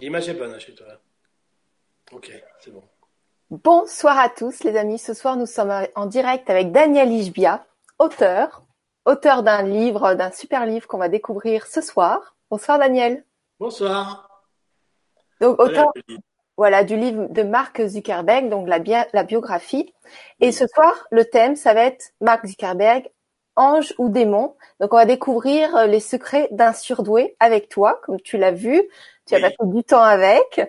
L'image est bonne chez toi. Ok, c'est bon. Bonsoir à tous les amis. Ce soir, nous sommes en direct avec Daniel Ishbia, auteur, auteur d'un livre, d'un super livre qu'on va découvrir ce soir. Bonsoir Daniel. Bonsoir. Donc auteur, voilà, du livre de Mark Zuckerberg, donc la, la biographie. Et ce soir, le thème, ça va être Mark Zuckerberg, ange ou démon. Donc on va découvrir euh, les secrets d'un surdoué avec toi, comme tu l'as vu. Tu as passé du temps avec.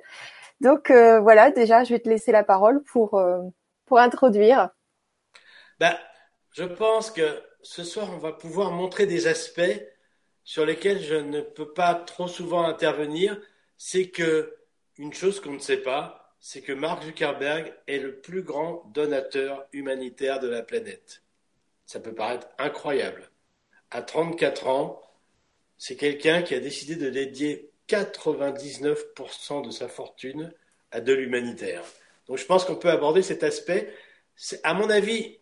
Donc euh, voilà, déjà, je vais te laisser la parole pour euh, pour introduire. Ben, je pense que ce soir, on va pouvoir montrer des aspects sur lesquels je ne peux pas trop souvent intervenir. C'est que une chose qu'on ne sait pas, c'est que Mark Zuckerberg est le plus grand donateur humanitaire de la planète. Ça peut paraître incroyable. À 34 ans, c'est quelqu'un qui a décidé de dédier 99% de sa fortune à de l'humanitaire. Donc je pense qu'on peut aborder cet aspect. À mon avis,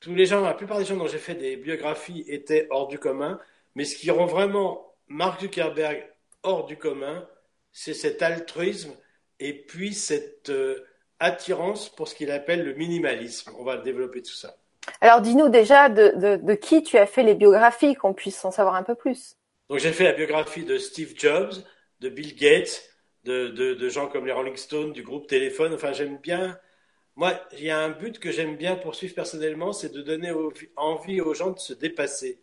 tous les gens, la plupart des gens dont j'ai fait des biographies étaient hors du commun, mais ce qui rend vraiment Mark Zuckerberg hors du commun, c'est cet altruisme et puis cette euh, attirance pour ce qu'il appelle le minimalisme. On va développer tout ça. Alors dis-nous déjà de, qui tu as fait les biographies, qu'on puisse en savoir un peu plus. Donc j'ai fait la biographie de Steve Jobs, de Bill Gates, de, gens comme les Rolling Stones, du groupe Téléphone. Enfin j'aime bien. Moi, il y a un but que j'aime bien poursuivre personnellement, c'est de donner envie aux gens de se dépasser,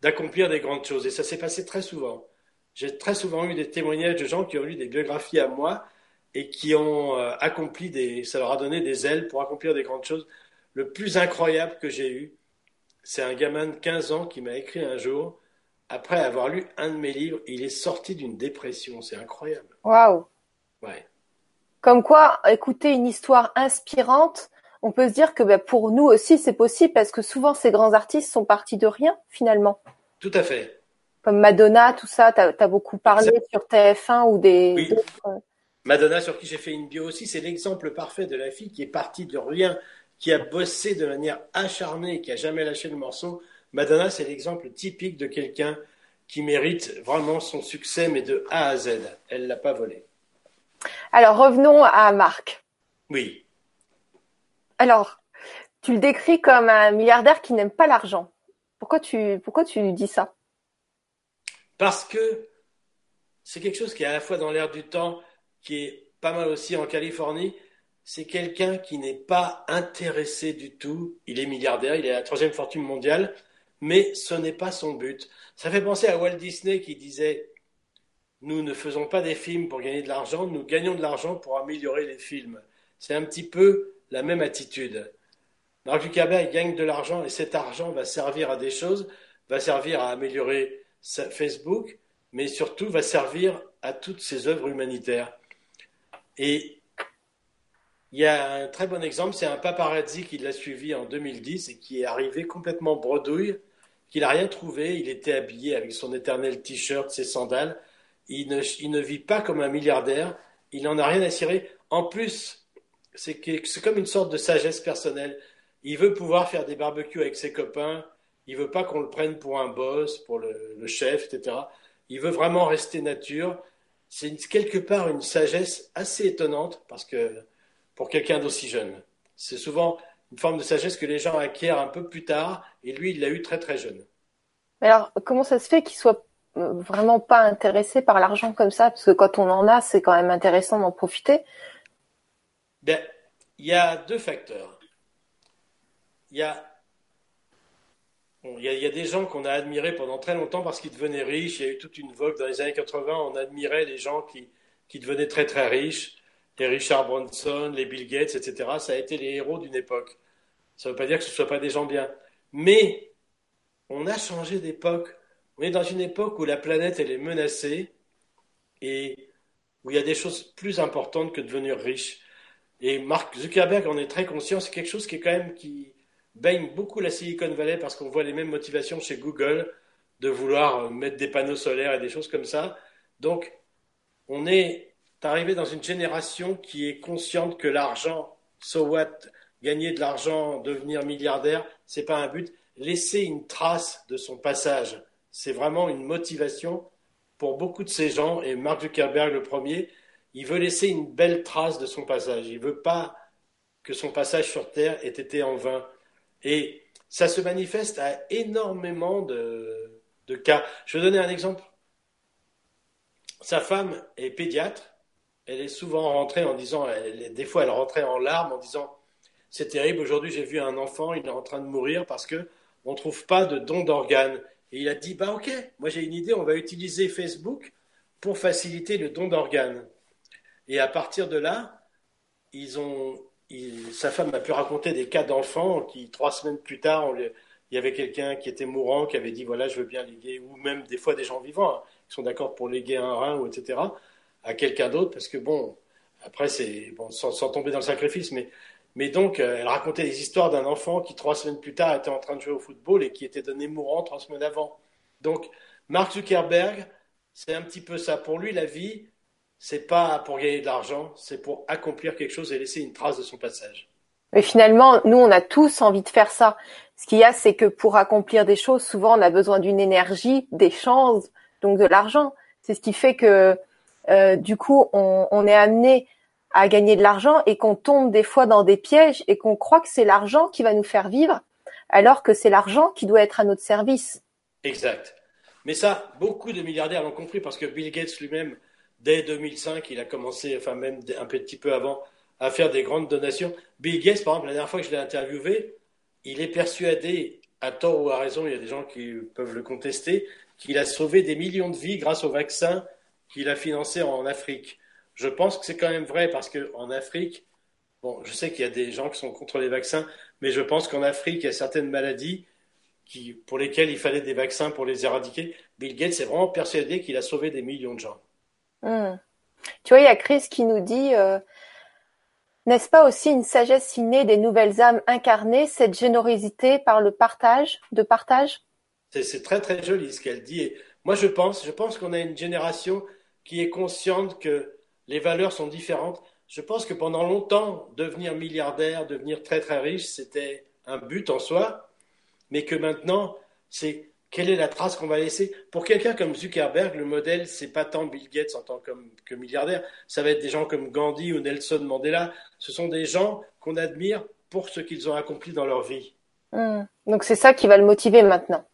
d'accomplir des grandes choses. Et ça s'est passé très souvent. J'ai très souvent eu des témoignages de gens qui ont lu des biographies à moi et qui ont euh, accompli des. Ça leur a donné des ailes pour accomplir des grandes choses le plus incroyable que j'ai eu, c'est un gamin de 15 ans qui m'a écrit un jour, après avoir lu un de mes livres, il est sorti d'une dépression. C'est incroyable. Waouh. Ouais. Comme quoi, écouter une histoire inspirante, on peut se dire que ben, pour nous aussi c'est possible parce que souvent ces grands artistes sont partis de rien finalement. Tout à fait. Comme Madonna, tout ça, tu as, beaucoup parlé sur TF1 ou des. Oui. Madonna, sur qui j'ai fait une bio aussi, c'est l'exemple parfait de la fille qui est partie de rien qui a bossé de manière acharnée, qui a jamais lâché le morceau. Madonna, c'est l'exemple typique de quelqu'un qui mérite vraiment son succès, mais de A à Z. Elle l'a pas volé. Alors revenons à Marc. Oui. Alors, tu le décris comme un milliardaire qui n'aime pas l'argent. Pourquoi tu, pourquoi tu dis ça? Parce que c'est quelque chose qui est à la fois dans l'air du temps, qui est pas mal aussi en Californie, c'est quelqu'un qui n'est pas intéressé du tout. Il est milliardaire, il est la troisième fortune mondiale, mais ce n'est pas son but. Ça fait penser à Walt Disney qui disait Nous ne faisons pas des films pour gagner de l'argent, nous gagnons de l'argent pour améliorer les films. C'est un petit peu la même attitude. Mark Zuckerberg gagne de l'argent et cet argent va servir à des choses, va servir à améliorer Facebook, mais surtout va servir à toutes ses œuvres humanitaires. Et il y a un très bon exemple, c'est un paparazzi qui l'a suivi en 2010 et qui est arrivé complètement bredouille, qu'il n'a rien trouvé. Il était habillé avec son éternel t-shirt, ses sandales. Il ne, ne, vit pas comme un milliardaire. Il n'en a rien à cirer. En plus, c'est comme une sorte de sagesse personnelle. Il veut pouvoir faire des barbecues avec ses copains. Il veut pas qu'on le prenne pour un boss, pour le chef, etc. Il veut vraiment rester nature. C'est quelque part une sagesse assez étonnante parce que pour quelqu'un d'aussi jeune. C'est souvent une forme de sagesse que les gens acquièrent un peu plus tard, et lui, il l'a eu très très jeune. Alors, comment ça se fait qu'il soit euh, vraiment pas intéressé par l'argent comme ça? Parce que quand on en a, c'est quand même intéressant d'en profiter. Ben, il y a deux facteurs. Il y a il, y a, des gens qu'on a admirés pendant très longtemps parce qu'ils devenaient riches. Il y a eu toute une vogue dans les années 80. On admirait les gens qui, qui devenaient très très riches les Richard Branson, les Bill Gates, etc., ça a été les héros d'une époque. Ça ne veut pas dire que ce ne soit pas des gens bien. Mais on a changé d'époque. On est dans une époque où la planète elle est menacée et où il y a des choses plus importantes que de devenir riche. Et Mark Zuckerberg en est très conscient. C'est quelque chose qui est quand même qui baigne beaucoup la Silicon Valley parce qu'on voit les mêmes motivations chez Google de vouloir mettre des panneaux solaires et des choses comme ça. Donc, on est arrivé dans une génération qui est consciente que l'argent, so what, gagner de l'argent, devenir milliardaire, c'est pas un but. Laisser une trace de son passage, c'est vraiment une motivation pour beaucoup de ces gens, et Mark Zuckerberg le premier, il veut laisser une belle trace de son passage. Il veut pas que son passage sur Terre ait été en vain. Et ça se manifeste à énormément de, cas. Je vais donner un exemple. Sa femme est pédiatre. Elle est souvent rentrée en disant, des fois elle rentrait en larmes en disant, c'est terrible, aujourd'hui j'ai vu un enfant, il est en train de mourir parce que on ne trouve pas de don d'organes. Et il a dit, bah ok, moi j'ai une idée, on va utiliser Facebook pour faciliter le don d'organes. Et à partir de là, ils ont, sa femme a pu raconter des cas d'enfants qui, trois semaines plus tard, il y avait quelqu'un qui était mourant, qui avait dit, voilà, je veux bien léguer, ou même des fois des gens vivants, hein, qui sont d'accord pour léguer un rein, ou etc., à quelqu'un d'autre, parce que bon, après, c'est, sans, tomber dans le sacrifice, mais, mais donc, euh, elle racontait des histoires d'un enfant qui, trois semaines plus tard, était en train de jouer au football et qui était donné mourant trois semaines avant. Donc, Mark Zuckerberg, c'est un petit peu ça. Pour lui, la vie, c'est pas pour gagner de l'argent, c'est pour accomplir quelque chose et laisser une trace de son passage. Mais finalement, nous, on a tous envie de faire ça. Ce qu'il y a, c'est que pour accomplir des choses, souvent, on a besoin d'une énergie, d'échange, donc de l'argent. C'est ce qui fait que, euh, du coup, on, on est amené à gagner de l'argent et qu'on tombe des fois dans des pièges et qu'on croit que c'est l'argent qui va nous faire vivre, alors que c'est l'argent qui doit être à notre service. Exact. Mais ça, beaucoup de milliardaires l'ont compris parce que Bill Gates lui-même dès 2005, il a commencé, enfin même un petit peu avant, à faire des grandes donations. Bill Gates, par exemple, la dernière fois que je l'ai interviewé, il est persuadé, à tort ou à raison, il y a des gens qui peuvent le contester, qu'il a sauvé des millions de vies grâce au vaccin qu'il a financé en Afrique. Je pense que c'est quand même vrai parce qu'en Afrique, bon, je sais qu'il y a des gens qui sont contre les vaccins, mais je pense qu'en Afrique, il y a certaines maladies qui, pour lesquelles il fallait des vaccins pour les éradiquer. Bill Gates est vraiment persuadé qu'il a sauvé des millions de gens. Hmm. Tu vois, il y a Chris qui nous dit euh, N'est-ce pas aussi une sagesse innée des nouvelles âmes incarnées, cette générosité par le partage, de partage? C'est très très joli ce qu'elle dit. moi, je pense, je pense qu'on a une génération qui est consciente que les valeurs sont différentes. Je pense que pendant longtemps, devenir milliardaire, devenir très très riche, c'était un but en soi, mais que maintenant, c'est quelle est la trace qu'on va laisser? Pour quelqu'un comme Zuckerberg, le modèle, c'est pas tant Bill Gates en tant que, milliardaire, ça va être des gens comme Gandhi ou Nelson Mandela. Ce sont des gens qu'on admire pour ce qu'ils ont accompli dans leur vie. Hmm. Donc c'est ça qui va le motiver maintenant.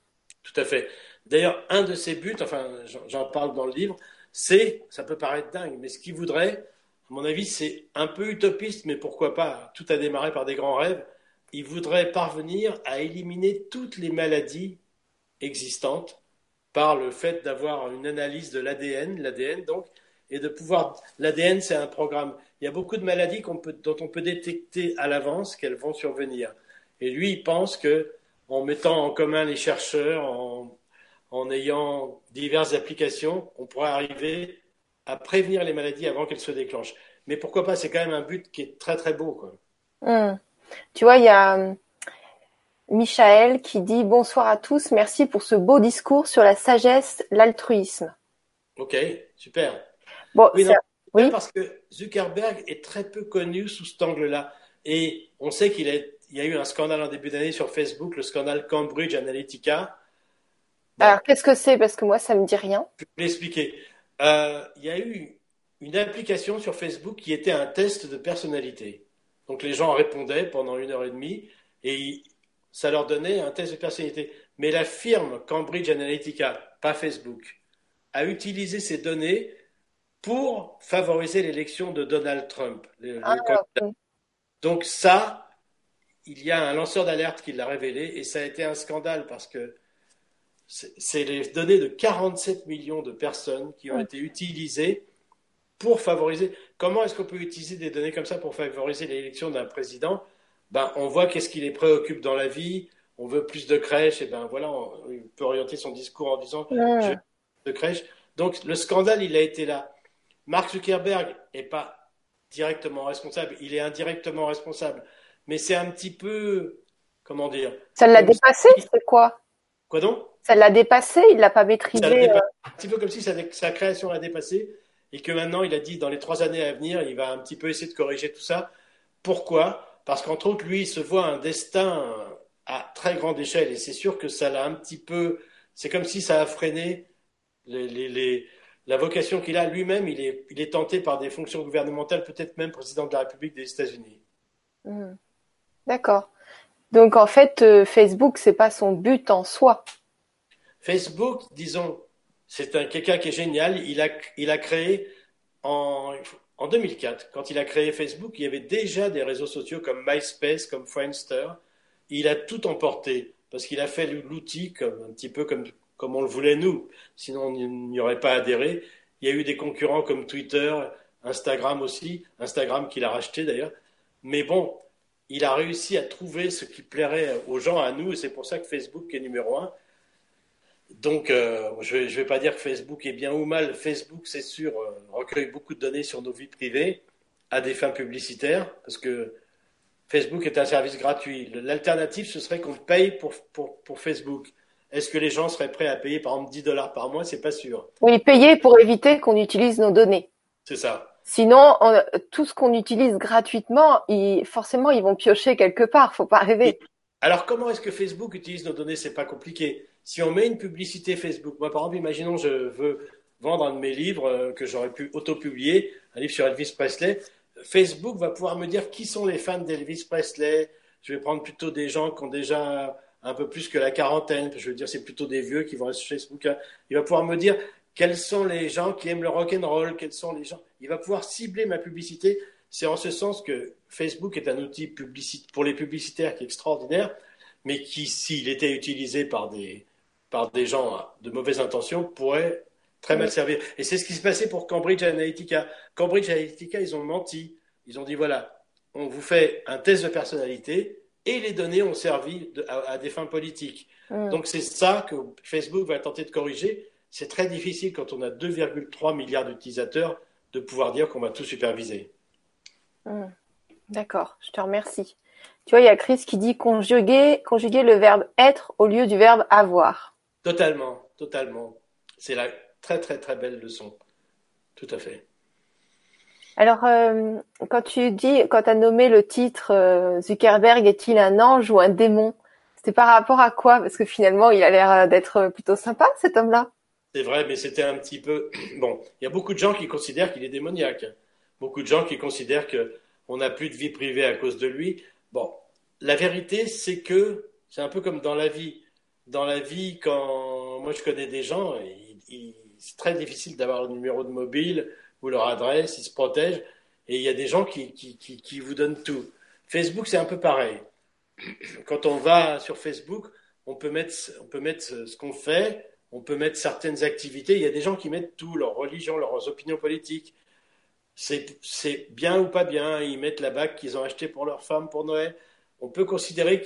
Tout à fait. D'ailleurs, un de ses buts, enfin j'en parle dans le livre, c'est, ça peut paraître dingue, mais ce qu'il voudrait, à mon avis, c'est un peu utopiste, mais pourquoi pas Tout a démarré par des grands rêves. Il voudrait parvenir à éliminer toutes les maladies existante par le fait d'avoir une analyse de l'ADN, l'ADN donc, et de pouvoir. L'ADN, c'est un programme. Il y a beaucoup de maladies dont on peut détecter à l'avance qu'elles vont survenir. Et lui, il pense que en mettant en commun les chercheurs, en, en ayant diverses applications, on pourrait arriver à prévenir les maladies avant qu'elles se déclenchent. Mais pourquoi pas C'est quand même un but qui est très très beau. Quoi. Hum. Tu vois, il y a Michael qui dit bonsoir à tous, merci pour ce beau discours sur la sagesse, l'altruisme. Ok, super. Bon, oui, parce que Zuckerberg est très peu connu sous cet angle-là. Et on sait qu'il y a eu un scandale en début d'année sur Facebook, le scandale Cambridge Analytica. Alors, qu'est-ce que c'est? Parce que moi, ça ne me dit rien. Je vais l'expliquer. Euh, il y a eu une application sur Facebook qui était un test de personnalité. Donc, les gens répondaient pendant une heure et demie et ça leur donnait un test de personnalité. Mais la firme Cambridge Analytica, pas Facebook, a utilisé ces données pour favoriser l'élection de Donald Trump. Ah, Donc ça, il y a un lanceur d'alerte qui l'a révélé et ça a été un scandale parce que c'est les données de 47 millions de personnes qui ont été utilisées pour favoriser. Comment est-ce qu'on peut utiliser des données comme ça pour favoriser l'élection d'un président? Ben, on voit qu'est-ce qui les préoccupe dans la vie. On veut plus de crèches, et ben voilà, on, peut orienter son discours en disant je veux de crèches. Donc le scandale, il a été là. Mark Zuckerberg n'est pas directement responsable, il est indirectement responsable. Mais c'est un petit peu, comment dire? Ça l'a dépassé, c'est quoi? Quoi donc? Ça l'a dépassé, il l'a pas maîtrisé. Euh. Un petit peu comme si sa, sa création l'a dépassé et que maintenant il a dit dans les trois années à venir, il va un petit peu essayer de corriger tout ça. Pourquoi? Parce qu'entre autres, lui, il se voit un destin à très grande échelle, et c'est sûr que ça l'a un petit peu. C'est comme si ça a freiné la vocation qu'il a lui-même, il est, il est tenté par des fonctions gouvernementales, peut-être même président de la République des États-Unis. Hmm. D'accord. Donc en fait, euh, Facebook, c'est pas son but en soi. Facebook, disons, c'est un quelqu'un qui est génial. Il a, il a créé en, en 2004, quand il a créé Facebook, il y avait déjà des réseaux sociaux comme MySpace, comme Friendster. Il a tout emporté parce qu'il a fait l'outil un petit peu comme, comme on le voulait nous. Sinon, on n'y aurait pas adhéré. Il y a eu des concurrents comme Twitter, Instagram aussi, Instagram qu'il a racheté d'ailleurs. Mais bon, il a réussi à trouver ce qui plairait aux gens, à nous, et c'est pour ça que Facebook est numéro un. Donc, euh, je ne vais, pas dire que Facebook est bien ou mal. Facebook, c'est sûr, euh, recueille beaucoup de données sur nos vies privées à des fins publicitaires, parce que Facebook est un service gratuit. L'alternative, ce serait qu'on paye pour, pour, Facebook. Est-ce que les gens seraient prêts à payer, par exemple, 10 dollars par mois? C'est pas sûr. Oui, payer pour éviter qu'on utilise nos données. C'est ça. Sinon, tout ce qu'on utilise gratuitement, forcément, ils vont piocher quelque part. Faut pas rêver. alors, comment est-ce que Facebook utilise nos données? C'est pas compliqué si on met une publicité Facebook, moi par exemple, imaginons je veux vendre un de mes livres euh, que j'aurais pu auto-publier, un livre sur Elvis Presley, Facebook va pouvoir me dire qui sont les fans d'Elvis Presley. Je vais prendre plutôt des gens qui ont déjà un peu plus que la quarantaine. Je veux dire, c'est plutôt des vieux qui vont aller sur Facebook. Il va pouvoir me dire quels sont les gens qui aiment le rock and roll, quels sont les gens. Il va pouvoir cibler ma publicité. C'est en ce sens que Facebook est un outil pour les publicitaires qui est extraordinaire, mais qui, s'il était utilisé par des, par des gens de mauvaises intentions pourrait très mal servir. Et c'est ce qui s'est passé pour Cambridge Analytica. Cambridge Analytica, ils ont menti. Ils ont dit voilà, on vous fait un test de personnalité et les données ont servi à, des fins politiques. Donc c'est ça que Facebook va tenter de corriger. C'est très difficile quand on a 2,3 milliards d'utilisateurs de pouvoir dire qu'on va tout superviser. D'accord, je te remercie. Tu vois, il y a Chris qui dit conjuguer, conjuguer le verbe être au lieu du verbe avoir. Totalement, totalement. C'est la très très très belle leçon. Tout à fait. Alors, euh, quand tu dis, quand tu as nommé le titre euh, Zuckerberg est-il un ange ou un démon? C'était par rapport à quoi? Parce que finalement, il a l'air euh, d'être plutôt sympa, cet homme-là. C'est vrai, mais c'était un petit peu... Bon, il y a beaucoup de gens qui considèrent qu'il est démoniaque. Beaucoup de gens qui considèrent qu'on n'a plus de vie privée à cause de lui. Bon, la vérité, c'est que c'est un peu comme dans la vie dans la vie, quand moi je connais des gens, c'est très difficile d'avoir le numéro de mobile ou leur adresse, ils se protègent, et il y a des gens qui, qui, qui, vous donnent tout. Facebook, c'est un peu pareil. Quand on va sur Facebook, on peut mettre, on peut mettre ce qu'on fait, on peut mettre certaines activités. Il y a des gens qui mettent tout, leur religion, leurs opinions politiques. C'est bien ou pas bien. Ils mettent la bague qu'ils ont achetée pour leur femme pour Noël. On peut considérer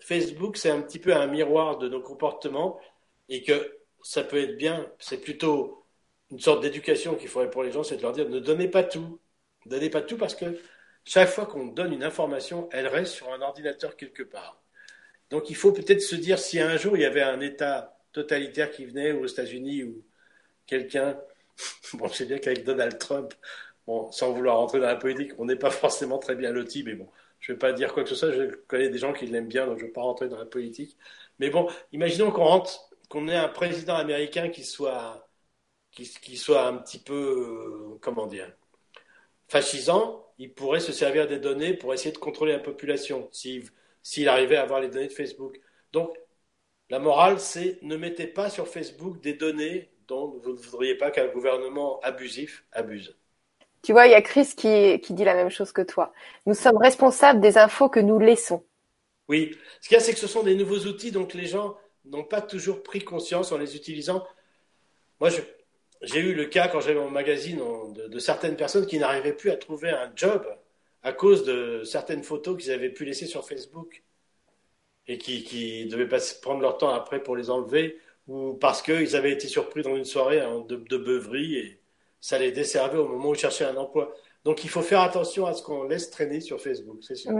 Facebook, c'est un petit peu un miroir de nos comportements et que ça peut être bien. C'est plutôt une sorte d'éducation qu'il faudrait pour les gens, c'est de leur dire ne donnez pas tout. Ne donnez pas tout parce que chaque fois qu'on donne une information, elle reste sur un ordinateur quelque part. Donc il faut peut-être se dire si un jour il y avait un État totalitaire qui venait aux États-Unis ou quelqu'un, bon, je sais bien qu'avec Donald Trump, bon, sans vouloir rentrer dans la politique, on n'est pas forcément très bien loti, mais bon, je ne vais pas dire quoi que ce soit, je connais des gens qui l'aiment bien, donc je ne vais pas rentrer dans la politique. Mais bon, imaginons qu'on rentre, qu'on ait un président américain qui soit, qui, soit un petit peu, euh, comment dire, fascisant, il pourrait se servir des données pour essayer de contrôler la population, s'il arrivait à avoir les données de Facebook. Donc, la morale, c'est ne mettez pas sur Facebook des données dont vous ne voudriez pas qu'un gouvernement abusif abuse. Tu vois, il y a Chris qui, qui dit la même chose que toi. Nous sommes responsables des infos que nous laissons. Oui, ce qu'il y a, c'est que ce sont des nouveaux outils, donc les gens n'ont pas toujours pris conscience en les utilisant. Moi, j'ai eu le cas quand j'avais mon magazine de, certaines personnes qui n'arrivaient plus à trouver un job à cause de certaines photos qu'ils avaient pu laisser sur Facebook et qui devaient prendre leur temps après pour les enlever ou parce qu'ils avaient été surpris dans une soirée de, de beuverie et, ça les desservait au moment où ils cherchaient un emploi. Donc il faut faire attention à ce qu'on laisse traîner sur Facebook, c'est sûr.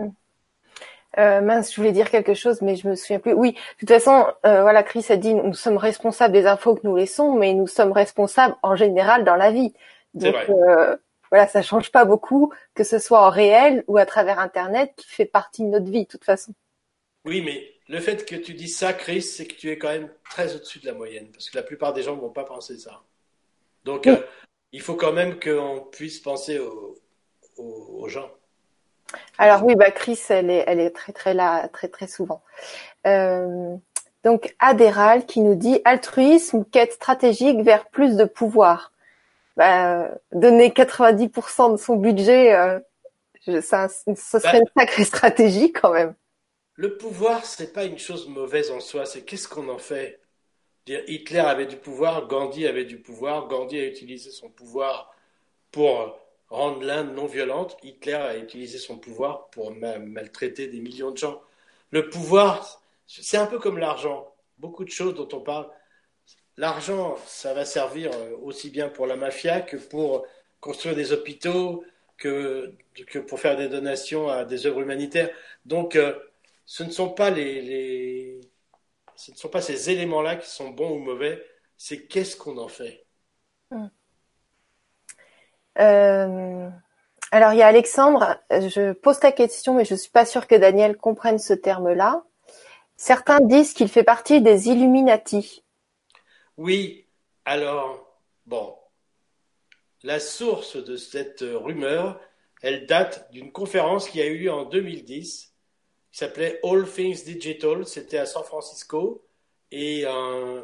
Euh, mince, je voulais dire quelque chose, mais je me souviens plus. Oui, de toute façon, euh, voilà, Chris a dit, nous sommes responsables des infos que nous laissons, mais nous sommes responsables en général dans la vie. Donc euh, voilà, ça change pas beaucoup, que ce soit en réel ou à travers Internet, qui fait partie de notre vie, de toute façon. Oui, mais le fait que tu dis ça, Chris, c'est que tu es quand même très au-dessus de la moyenne, parce que la plupart des gens ne vont pas penser ça. Donc, euh, il faut quand même qu'on puisse penser aux, gens. Alors oui, bah Chris, elle est, elle est très très là, très très souvent. Euh, donc Adéral qui nous dit altruisme, quête stratégique vers plus de pouvoir. Bah, donner 90% de son budget, euh, ça, ce serait bah, une sacrée stratégie quand même. Le pouvoir, c'est pas une chose mauvaise en soi, c'est qu'est-ce qu'on en fait? Hitler avait du pouvoir, Gandhi avait du pouvoir, Gandhi a utilisé son pouvoir pour rendre l'Inde non violente, Hitler a utilisé son pouvoir pour maltraiter des millions de gens. Le pouvoir, c'est un peu comme l'argent. Beaucoup de choses dont on parle. L'argent, ça va servir euh, aussi bien pour la mafia que pour construire des hôpitaux, que, pour faire des donations à des œuvres humanitaires. Donc, euh, ce ne sont pas les, ce ne sont pas ces éléments-là qui sont bons ou mauvais, c'est qu'est-ce qu'on en fait. Hmm. Euh, alors il y a Alexandre, je pose ta question, mais je ne suis pas sûre que Daniel comprenne ce terme-là. Certains disent qu'il fait partie des Illuminati. Oui, alors, bon, la source de cette rumeur, elle date d'une conférence qui a eu lieu en 2010 qui s'appelait All Things Digital. C'était à San Francisco. Et euh,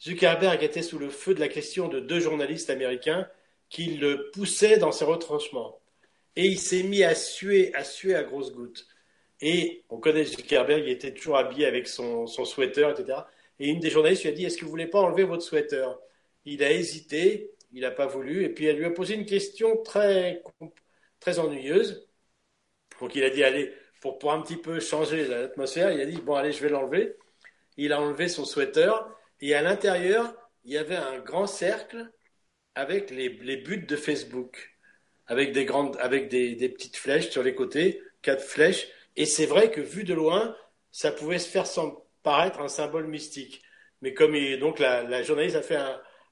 Zuckerberg était sous le feu de la question de deux journalistes américains qui le poussaient dans ses retranchements. Et il s'est mis à suer, à suer à grosses gouttes. Et on connaît Zuckerberg, il était toujours habillé avec son, son sweater, etc. Et une des journalistes lui a dit Est-ce que vous voulez pas enlever votre sweater? Il a hésité, il n'a pas voulu. Et puis elle lui a posé une question très, très ennuyeuse. Donc il a dit Allez, pour, pour un petit peu changer l'atmosphère, il a dit Bon, allez, je vais l'enlever. Il a enlevé son sweater et à l'intérieur, il y avait un grand cercle avec les, les buts de Facebook, avec des grandes, avec des, des, petites flèches sur les côtés, quatre flèches. Et c'est vrai que vu de loin, ça pouvait se faire paraître un symbole mystique. Mais comme donc la, journaliste a fait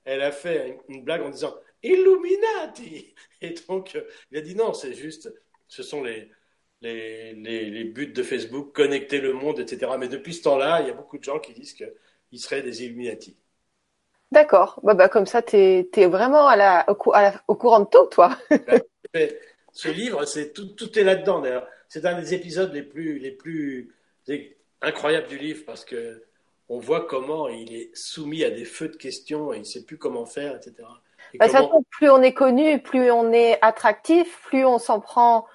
elle a fait une blague en disant Illuminati. Et donc il a dit non, c'est juste, ce sont les, les, les, buts de Facebook, connecter le monde, etc. Mais depuis ce temps-là, il y a beaucoup de gens qui disent qu'ils seraient des Illuminati. D'accord. Bah, bah, comme ça, tu es, vraiment à la, au, courant de tout, toi. Ce livre, c'est tout, tout est là-dedans. D'ailleurs, c'est un des épisodes les plus, les plus incroyables du livre parce que on voit comment il est soumis à des feux de questions et il ne sait plus comment faire, etc. Bah, plus on est connu, plus on est attractif, plus on s'en prend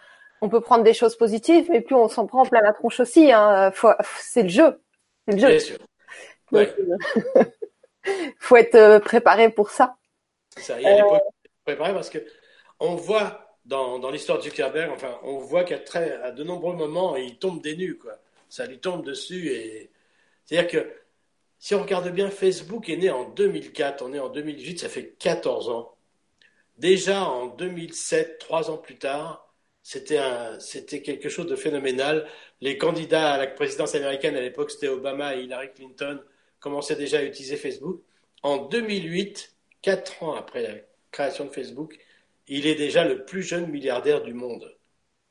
on peut prendre des choses positives, mais plus on s'en prend plein la tronche aussi. Hein. c'est le jeu. C'est le jeu. Bien sûr. Ouais. faut être euh, préparé pour ça. Ça, il y a euh... préparé parce que on voit dans, dans l'histoire de Zuckerberg, enfin, on voit qu'à très, à de nombreux moments, il tombe des nues, quoi. Ça lui tombe dessus et c'est-à-dire que si on regarde bien, Facebook est né en 2004, on est en 2018, ça fait 14 ans. Déjà en 2007, trois ans plus tard, c'était quelque chose de phénoménal. Les candidats à la présidence américaine à l'époque, c'était Obama et Hillary Clinton, commençaient déjà à utiliser Facebook. En 2008, quatre ans après la création de Facebook, il est déjà le plus jeune milliardaire du monde.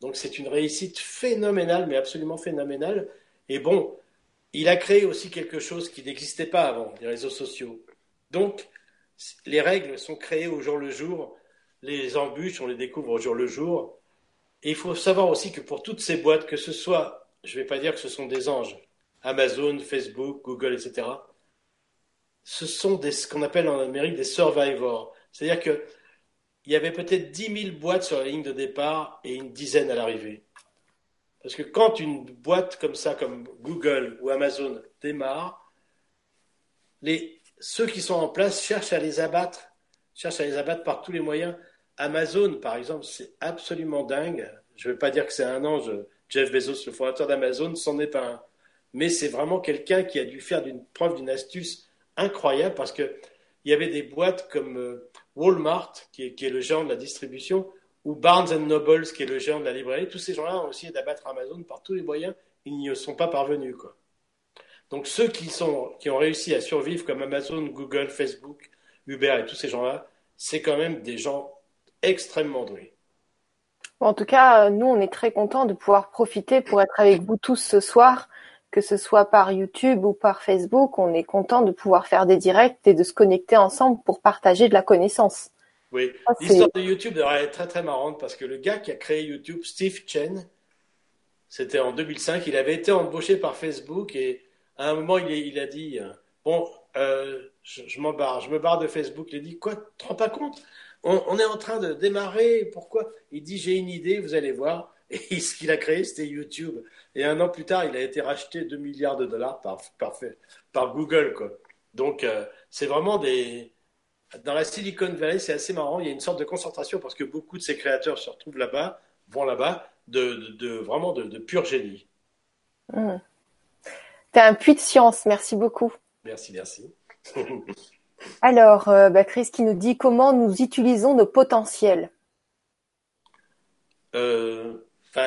Donc c'est une réussite phénoménale, mais absolument phénoménale. Et bon, il a créé aussi quelque chose qui n'existait pas avant, les réseaux sociaux. Donc les règles sont créées au jour le jour, les embûches, on les découvre au jour le jour. Et il faut savoir aussi que pour toutes ces boîtes, que ce soit, je ne vais pas dire que ce sont des anges, Amazon, Facebook, Google, etc., ce sont des, ce qu'on appelle en Amérique des survivors. C'est-à-dire qu'il y avait peut-être 10 000 boîtes sur la ligne de départ et une dizaine à l'arrivée. Parce que quand une boîte comme ça, comme Google ou Amazon démarre, ceux qui sont en place cherchent à les abattre, cherchent à les abattre par tous les moyens. Amazon, par exemple, c'est absolument dingue. Je ne veux pas dire que c'est un ange, Jeff Bezos, le fondateur d'Amazon, c'en est pas un. Mais c'est vraiment quelqu'un qui a dû faire d'une preuve d'une astuce incroyable parce qu'il y avait des boîtes comme euh, Walmart, qui est, le géant de la distribution, ou Barnes Nobles, qui est le géant de la librairie. Tous ces gens-là ont essayé d'abattre Amazon par tous les moyens. Ils n'y sont pas parvenus. Quoi. Donc ceux qui, sont, qui ont réussi à survivre comme Amazon, Google, Facebook, Uber et tous ces gens-là, c'est quand même des gens extrêmement doué. En tout cas, nous, on est très contents de pouvoir profiter pour être avec vous tous ce soir, que ce soit par YouTube ou par Facebook, on est content de pouvoir faire des directs et de se connecter ensemble pour partager de la connaissance. Oui, l'histoire de YouTube devrait être très très marrante parce que le gars qui a créé YouTube, Steve Chen, c'était en 2005, il avait été embauché par Facebook et à un moment il, a dit bon, euh, je, m'en barre, je me barre de Facebook. Il a dit quoi, tu te rends pas compte? On, est en train de démarrer, pourquoi? Il dit j'ai une idée, vous allez voir. Et ce qu'il a créé, c'était YouTube. Et un an plus tard, il a été racheté 2 milliards de dollars par, par, par Google. Quoi. Donc, euh, c'est vraiment des. Dans la Silicon Valley, c'est assez marrant. Il y a une sorte de concentration parce que beaucoup de ces créateurs se retrouvent là-bas, vont là-bas, de, de, vraiment de, pur génie. Mmh. Tu un puits de science. Merci beaucoup. Merci, merci. Alors, euh, bah, Chris qui nous dit comment nous utilisons nos potentiels. Euh,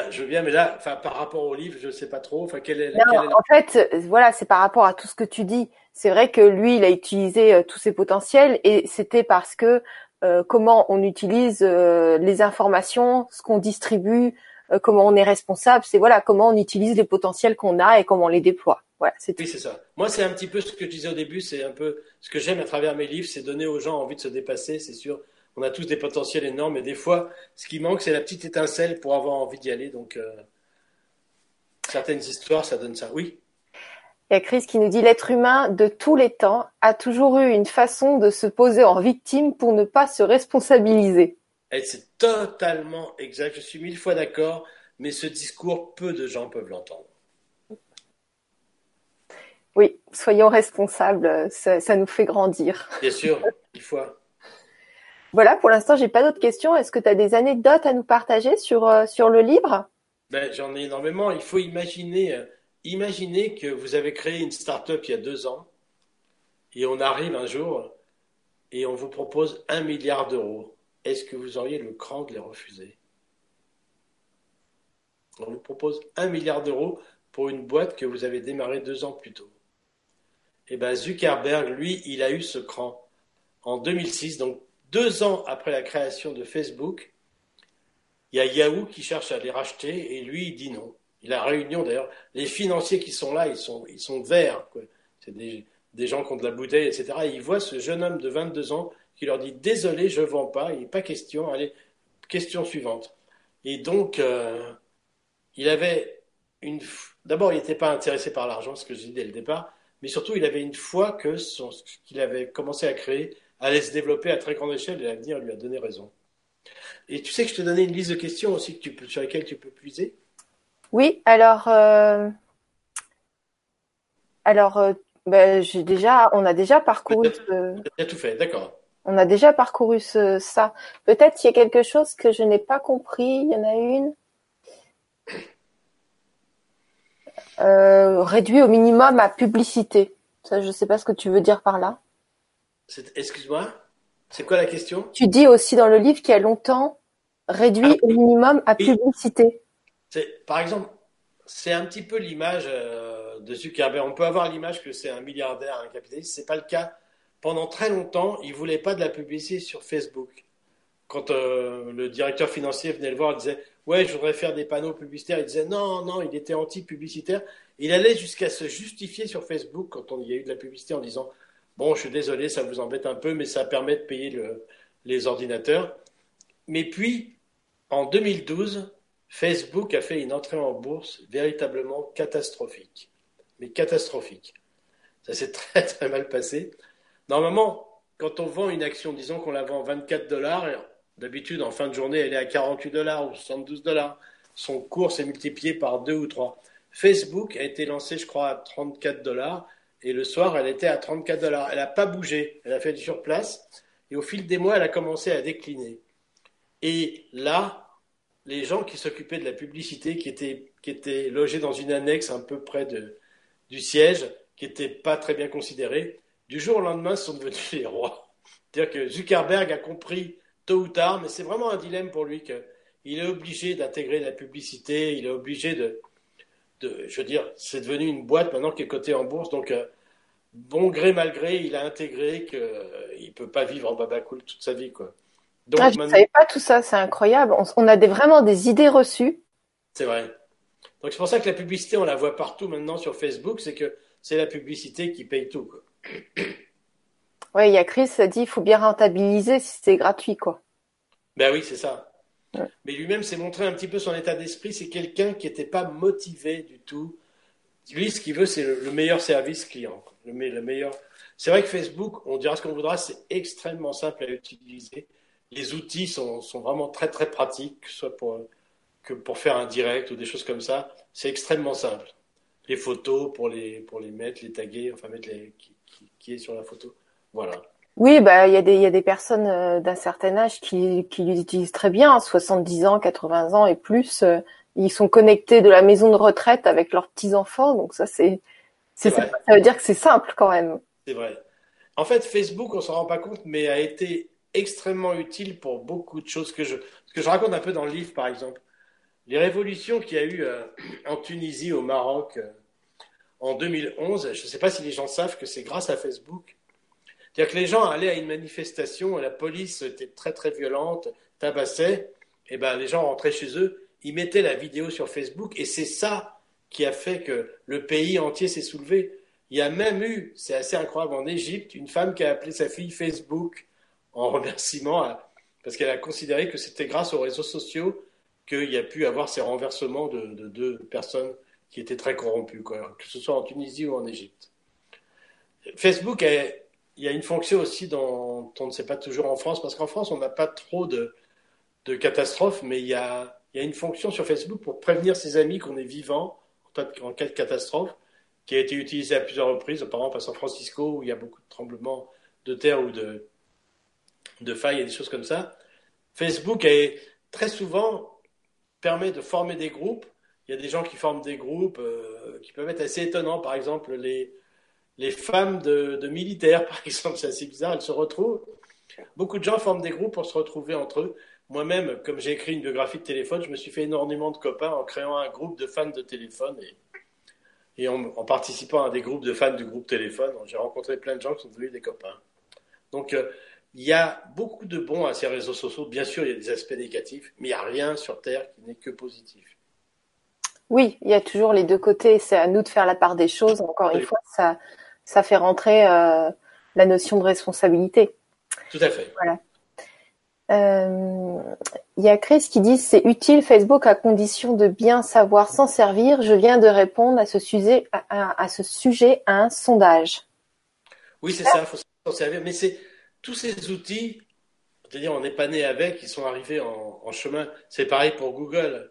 je veux bien, mais là, par rapport au livre, je ne sais pas trop. Enfin, quelle est, En fait, voilà, c'est par rapport à tout ce que tu dis. C'est vrai que lui, il a utilisé euh, tous ses potentiels et c'était parce que euh, comment on utilise les informations, ce qu'on distribue, comment on est responsable, c'est voilà comment on utilise les potentiels qu'on a et comment on les déploie. Voilà, c'est oui, c'est ça. Moi, c'est un petit peu ce que je disais au début, c'est un peu ce que j'aime à travers mes livres, c'est donner aux gens envie de se dépasser, c'est sûr on a tous des potentiels énormes et des fois, ce qui manque, c'est la petite étincelle pour avoir envie d'y aller. Donc, euh, certaines histoires, ça donne ça. Oui. Il y a Chris qui nous dit l'être humain de tous les temps a toujours eu une façon de se poser en victime pour ne pas se responsabiliser. C'est totalement exact. Je suis mille fois d'accord, mais ce discours, peu de gens peuvent l'entendre. Oui, soyons responsables, ça, ça, nous fait grandir. Bien sûr, il faut. Voilà, pour l'instant, j'ai pas d'autres questions. Est-ce que tu as des anecdotes à nous partager sur, euh, sur le livre? Ben, J'en ai énormément. Il faut imaginer, euh, imaginer que vous avez créé une start-up il y a deux ans et on arrive un jour et on vous propose un milliard d'euros. Est-ce que vous auriez le cran de les refuser? On vous propose un milliard d'euros pour une boîte que vous avez démarrée deux ans plus tôt. Et eh ben Zuckerberg, lui, il a eu ce cran en 2006, donc deux ans après la création de Facebook, il y a Yahoo qui cherche à les racheter et lui, il dit non. Il a réunion d'ailleurs. Les financiers qui sont là, ils sont, ils sont verts. C'est des, gens qui ont de la bouteille, etc. Et ils voient ce jeune homme de 22 ans qui leur dit Désolé, je ne vends pas, il n'est pas question. Allez, question suivante. Et donc, euh, il avait une. D'abord, il n'était pas intéressé par l'argent, ce que je dis dès le départ, mais surtout, il avait une foi que ce qu'il avait commencé à créer allait se développer à très grande échelle et l'avenir lui a donné raison. Et tu sais que je t'ai donné une liste de questions aussi que tu peux, sur lesquelles tu peux puiser Oui, alors, euh, alors euh, ben, j'ai déjà, on a déjà parcouru. Tu as tout fait, d'accord. On a déjà parcouru ça. Peut-être qu'il y a quelque chose que je n'ai pas compris. Il y en a une. Euh, réduit au minimum à publicité. Ça, je ne sais pas ce que tu veux dire par là. Excuse-moi, c'est quoi la question? Tu dis aussi dans le livre qu'il y a longtemps réduit ah, au minimum à publicité. Par exemple, c'est un petit peu l'image euh, de Zuckerberg. On peut avoir l'image que c'est un milliardaire, un capitaliste. C'est pas le cas. Pendant très longtemps, il voulait pas de la publicité sur Facebook. Quand euh, le directeur financier venait le voir, il disait ouais, je voudrais faire des panneaux publicitaires. Il disait non, non, il était anti-publicitaire. Il allait jusqu'à se justifier sur Facebook quand on y a eu de la publicité en disant Bon, je suis désolé, ça vous embête un peu, mais ça permet de payer les ordinateurs. Mais puis, en 2012, Facebook a fait une entrée en bourse véritablement catastrophique. Mais catastrophique. Ça s'est très très mal passé. Normalement, quand on vend une action, disons qu'on la vend 24 dollars, d'habitude en fin de journée elle est à 48 dollars ou 72 dollars, son cours s'est multiplié par deux ou trois. Facebook a été lancé, je crois, à 34 dollars et le soir, elle était à 34 dollars. Elle n'a pas bougé. Elle a fait du surplace. Et au fil des mois, elle a commencé à décliner. Et là, les gens qui s'occupaient de la publicité, qui étaient, qui étaient logés dans une annexe un peu près de, du siège, qui n'étaient pas très bien considérés, du jour au lendemain, sont devenus les rois. C'est-à-dire que Zuckerberg a compris tôt ou tard, mais c'est vraiment un dilemme pour lui qu'il est obligé d'intégrer la publicité, il est obligé de, je veux dire, c'est devenu une boîte maintenant qui est cotée en bourse. Donc, euh, bon gré mal gré, il a intégré qu'il euh, ne peut pas vivre en babacool toute sa vie. Quoi. Donc, ah, je ne savais pas tout ça, c'est incroyable. On, a des, vraiment des idées reçues. C'est vrai. Donc c'est pour ça que la publicité, on la voit partout maintenant sur Facebook, c'est que c'est la publicité qui paye tout. Quoi. Oui, il y a Chris qui dit il faut bien rentabiliser si c'est gratuit. quoi. Ben oui, c'est ça. Mais lui-même s'est montré un petit peu son état d'esprit. C'est quelqu'un qui n'était pas motivé du tout. Lui, ce qu'il veut, c'est le, meilleur service client. Le, le meilleur. C'est vrai que Facebook, on dira ce qu'on voudra, c'est extrêmement simple à utiliser. Les outils sont, sont, vraiment très très pratiques, que ce soit pour, que pour faire un direct ou des choses comme ça. C'est extrêmement simple. Les photos pour les, pour les mettre, les taguer, enfin mettre les, qui, qui, est sur la photo. Voilà. Oui, bah il y a des il y a des personnes euh, d'un certain âge qui qui l'utilisent très bien, 70 ans, 80 ans et plus, euh, ils sont connectés de la maison de retraite avec leurs petits enfants, donc ça c'est c'est ça, ça veut dire que c'est simple quand même. C'est vrai. En fait, Facebook, on s'en rend pas compte, mais a été extrêmement utile pour beaucoup de choses que je ce que je raconte un peu dans le livre, par exemple. Les révolutions qu'il y a eu euh, en Tunisie, au Maroc, en 2011, je ne sais pas si les gens savent que c'est grâce à Facebook. C'est-à-dire que les gens allaient à une manifestation, et la police était très très violente, tabassait, et ben les gens rentraient chez eux, ils mettaient la vidéo sur Facebook, et c'est ça qui a fait que le pays entier s'est soulevé. Il y a même eu, c'est assez incroyable, en Égypte, une femme qui a appelé sa fille Facebook en remerciement, parce qu'elle a considéré que c'était grâce aux réseaux sociaux qu'il y a pu avoir ces renversements de, deux personnes qui étaient très corrompues, que ce soit en Tunisie ou en Égypte. Facebook il y a une fonction aussi dont on ne sait pas toujours en France, parce qu'en France, on n'a pas trop de, de, catastrophes, mais il y, a, il y, a, une fonction sur Facebook pour prévenir ses amis qu'on est vivant en, cas de catastrophe, qui a été utilisée à plusieurs reprises, par exemple à San Francisco, où il y a beaucoup de tremblements de terre ou de, de failles et des choses comme ça. Facebook est, très souvent permet de former des groupes. Il y a des gens qui forment des groupes euh, qui peuvent être assez étonnants. Par exemple, les, les femmes de, militaires, par exemple, c'est assez bizarre, elles se retrouvent. Beaucoup de gens forment des groupes pour se retrouver entre eux. Moi-même, comme j'ai écrit une biographie de téléphone, je me suis fait énormément de copains en créant un groupe de fans de téléphone et, en, participant à des groupes de fans du groupe téléphone. J'ai rencontré plein de gens qui sont devenus des copains. Donc, euh, il y a beaucoup de bons à ces réseaux sociaux. Bien sûr, il y a des aspects négatifs, mais il n'y a rien sur Terre qui n'est que positif. Oui, il y a toujours les deux côtés. C'est à nous de faire la part des choses. Encore une fois, ça, ça fait rentrer euh, la notion de responsabilité. Tout à fait. Voilà. Euh, il y a Chris qui dit c'est utile Facebook à condition de bien savoir s'en servir. Je viens de répondre à ce sujet à, ce sujet à un sondage. Oui, c'est ça, il faut s'en servir. Mais c'est tous ces outils, c'est-à-dire on n'est pas né avec, ils sont arrivés en, en chemin. C'est pareil pour Google.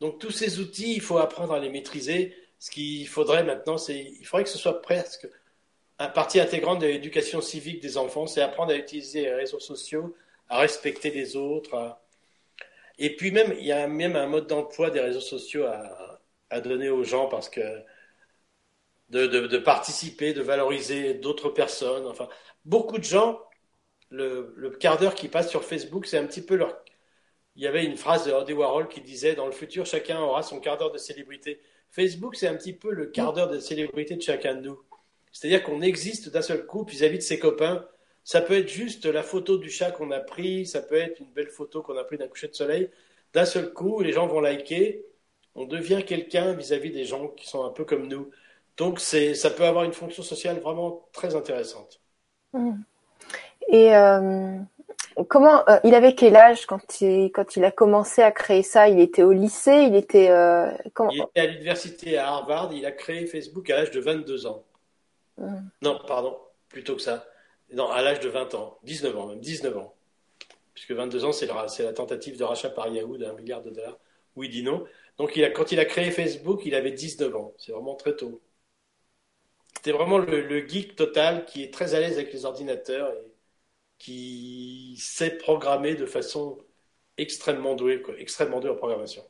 Donc tous ces outils, il faut apprendre à les maîtriser ce qu'il faudrait maintenant, c'est il faudrait que ce soit presque un partie intégrante de l'éducation civique des enfants, c'est apprendre à utiliser les réseaux sociaux, à respecter les autres. Et puis même, il y a même un mode d'emploi des réseaux sociaux à, donner aux gens parce que de, participer, de valoriser d'autres personnes. Enfin, beaucoup de gens, le, le quart d'heure qui passe sur Facebook, c'est un petit peu leur. Il y avait une phrase de Andy Warhol qui disait Dans le futur, chacun aura son quart d'heure de célébrité. Facebook, c'est un petit peu le quart d'heure de célébrité de chacun de nous. C'est-à-dire qu'on existe d'un seul coup vis-à-vis de ses copains. Ça peut être juste la photo du chat qu'on a pris, ça peut être une belle photo qu'on a pris d'un coucher de soleil. D'un seul coup, les gens vont liker. On devient quelqu'un vis-à-vis des gens qui sont un peu comme nous. Donc, ça peut avoir une fonction sociale vraiment très intéressante. Mmh. Et euh, Comment euh, il avait quel âge quand il quand il a commencé à créer ça? Il était au lycée, il était euh, comment Il était à l'université à Harvard. Il a créé Facebook à l'âge de 22 ans. Hmm. Non, pardon, plutôt que ça. Non, à l'âge de 20 ans, 19 ans même, 19 ans. Puisque 22 ans, c'est la tentative de rachat par Yahoo d'un milliard de dollars. où il dit non. Donc il a, quand il a créé Facebook, il avait 19 ans. C'est vraiment très tôt. C'était vraiment le, le, geek total qui est très à l'aise avec les ordinateurs et qui sait programmer de façon extrêmement douée, extrêmement douée en programmation.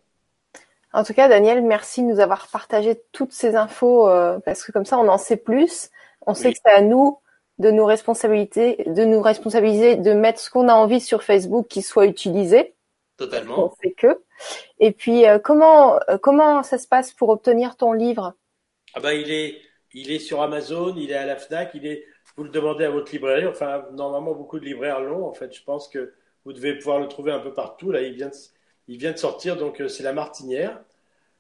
En tout cas, Daniel, merci de nous avoir partagé toutes ces infos euh, parce que comme ça, on en sait plus. On sait que c'est à nous de nous responsabiliser, de nous responsabiliser, de mettre ce qu'on a envie sur Facebook qui soit utilisé. Totalement. On sait que. Et puis, euh, comment euh, comment ça se passe pour obtenir ton livre? Ah ben, il est il est sur Amazon, il est à la Fnac, il est vous le demandez à votre librairie. Enfin, normalement, beaucoup de libraires l'ont. En fait, je pense que vous devez pouvoir le trouver un peu partout. Là, il vient de, il vient de sortir, donc euh, c'est La Martinière.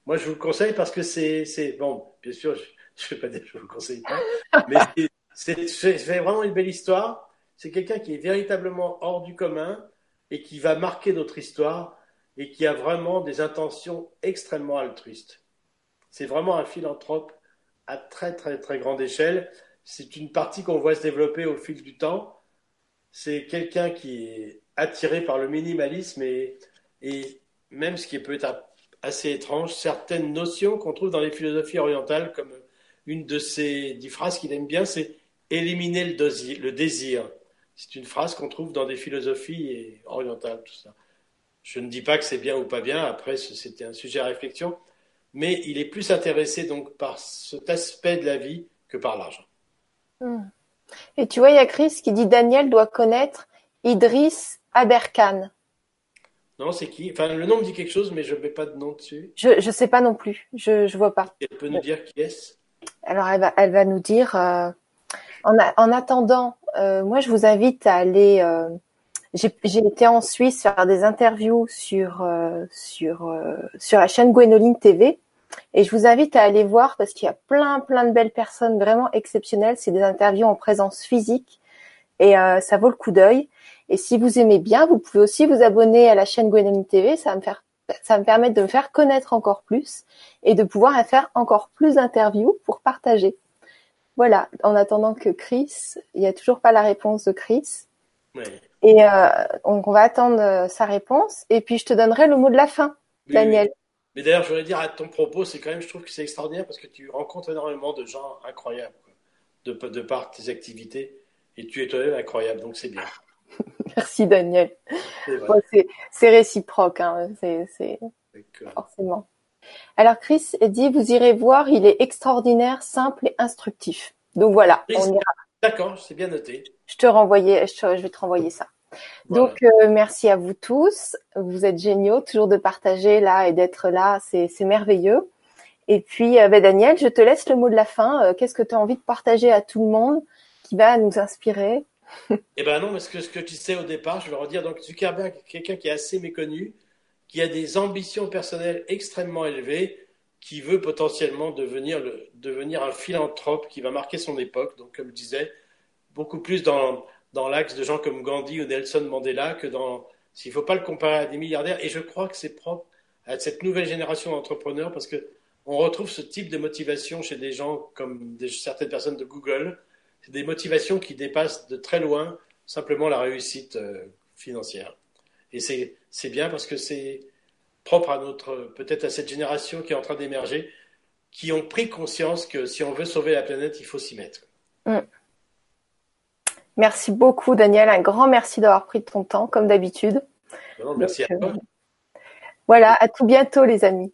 Moi, je vous le conseille parce que c'est, bon, bien sûr, je ne vais pas dire que je vous le conseille pas, mais c'est vraiment une belle histoire. C'est quelqu'un qui est véritablement hors du commun et qui va marquer notre histoire et qui a vraiment des intentions extrêmement altruistes. C'est vraiment un philanthrope à très très très grande échelle. C'est une partie qu'on voit se développer au fil du temps. C'est quelqu'un qui est attiré par le minimalisme et, même ce qui peut être assez étrange, certaines notions qu'on trouve dans les philosophies orientales, comme une de ces dix phrases qu'il aime bien, c'est éliminer le désir. C'est une phrase qu'on trouve dans des philosophies orientales, tout ça. Je ne dis pas que c'est bien ou pas bien, après c'était un sujet à réflexion, mais il est plus intéressé donc par cet aspect de la vie que par l'argent. Hmm. Et tu vois, il y a Chris qui dit Daniel doit connaître Idriss Aberkan. Non, c'est qui? Enfin, le nom me dit quelque chose, mais je ne mets pas de nom dessus. Je ne sais pas non plus. Je ne vois pas. Elle peut nous dire qui est-ce? Alors, elle va, elle va nous dire. Euh, en, en, attendant, euh, moi, je vous invite à aller. Euh, j'ai été en Suisse faire des interviews sur sur sur la chaîne Gwenoline TV et je vous invite à aller voir parce qu'il y a plein plein de belles personnes vraiment exceptionnelles. C'est des interviews en présence physique et euh, ça vaut le coup d'œil. Et si vous aimez bien, vous pouvez aussi vous abonner à la chaîne Gwenoline TV. Ça va me faire ça me permettre de me faire connaître encore plus et de pouvoir faire encore plus d'interviews pour partager. Voilà, en attendant que Chris, il n'y a toujours pas la réponse de Chris. Et euh, on va attendre euh, sa réponse. Et puis je te donnerai le mot de la fin, Daniel. Mais d'ailleurs, je voudrais dire à ton propos, c'est quand même, je trouve que c'est extraordinaire parce que tu rencontres énormément de gens incroyables de, de par tes activités et tu es toi-même incroyable, donc c'est bien. Merci Daniel. C'est réciproque, hein. c'est forcément. Alors Chris dit, vous irez voir, il est extraordinaire, simple et instructif. Donc voilà, on ira. D'accord, c'est bien noté. Je te renvoyer, je, vais te renvoyer ça. Donc euh, merci à vous tous. Vous êtes géniaux, toujours de partager là et d'être là, c'est merveilleux. Et puis euh, ben, Daniel, je te laisse le mot de la fin. Euh, qu'est-ce que tu as envie de partager à tout le monde qui va nous inspirer? Eh ben non, parce que ce que tu sais au départ, je vais redire. Donc Zuckerberg, quelqu'un qui est assez méconnu, qui a des ambitions personnelles extrêmement élevées, qui veut potentiellement devenir, le, devenir un philanthrope qui va marquer son époque. Donc comme je disais, beaucoup plus dans dans l'axe de gens comme Gandhi ou Nelson Mandela que dans. S'il ne faut pas le comparer à des milliardaires, et je crois que c'est propre à cette nouvelle génération d'entrepreneurs parce que on retrouve ce type de motivation chez des gens comme certaines personnes de Google. C'est des motivations qui dépassent de très loin simplement la réussite euh, financière. Et c'est bien parce que c'est propre à notre, peut-être à cette génération qui est en train d'émerger, qui ont pris conscience que si on veut sauver la planète, il faut s'y mettre. Merci beaucoup, Daniel. Un grand merci d'avoir pris ton temps, comme d'habitude. Merci à toi. Voilà, à tout bientôt, les amis.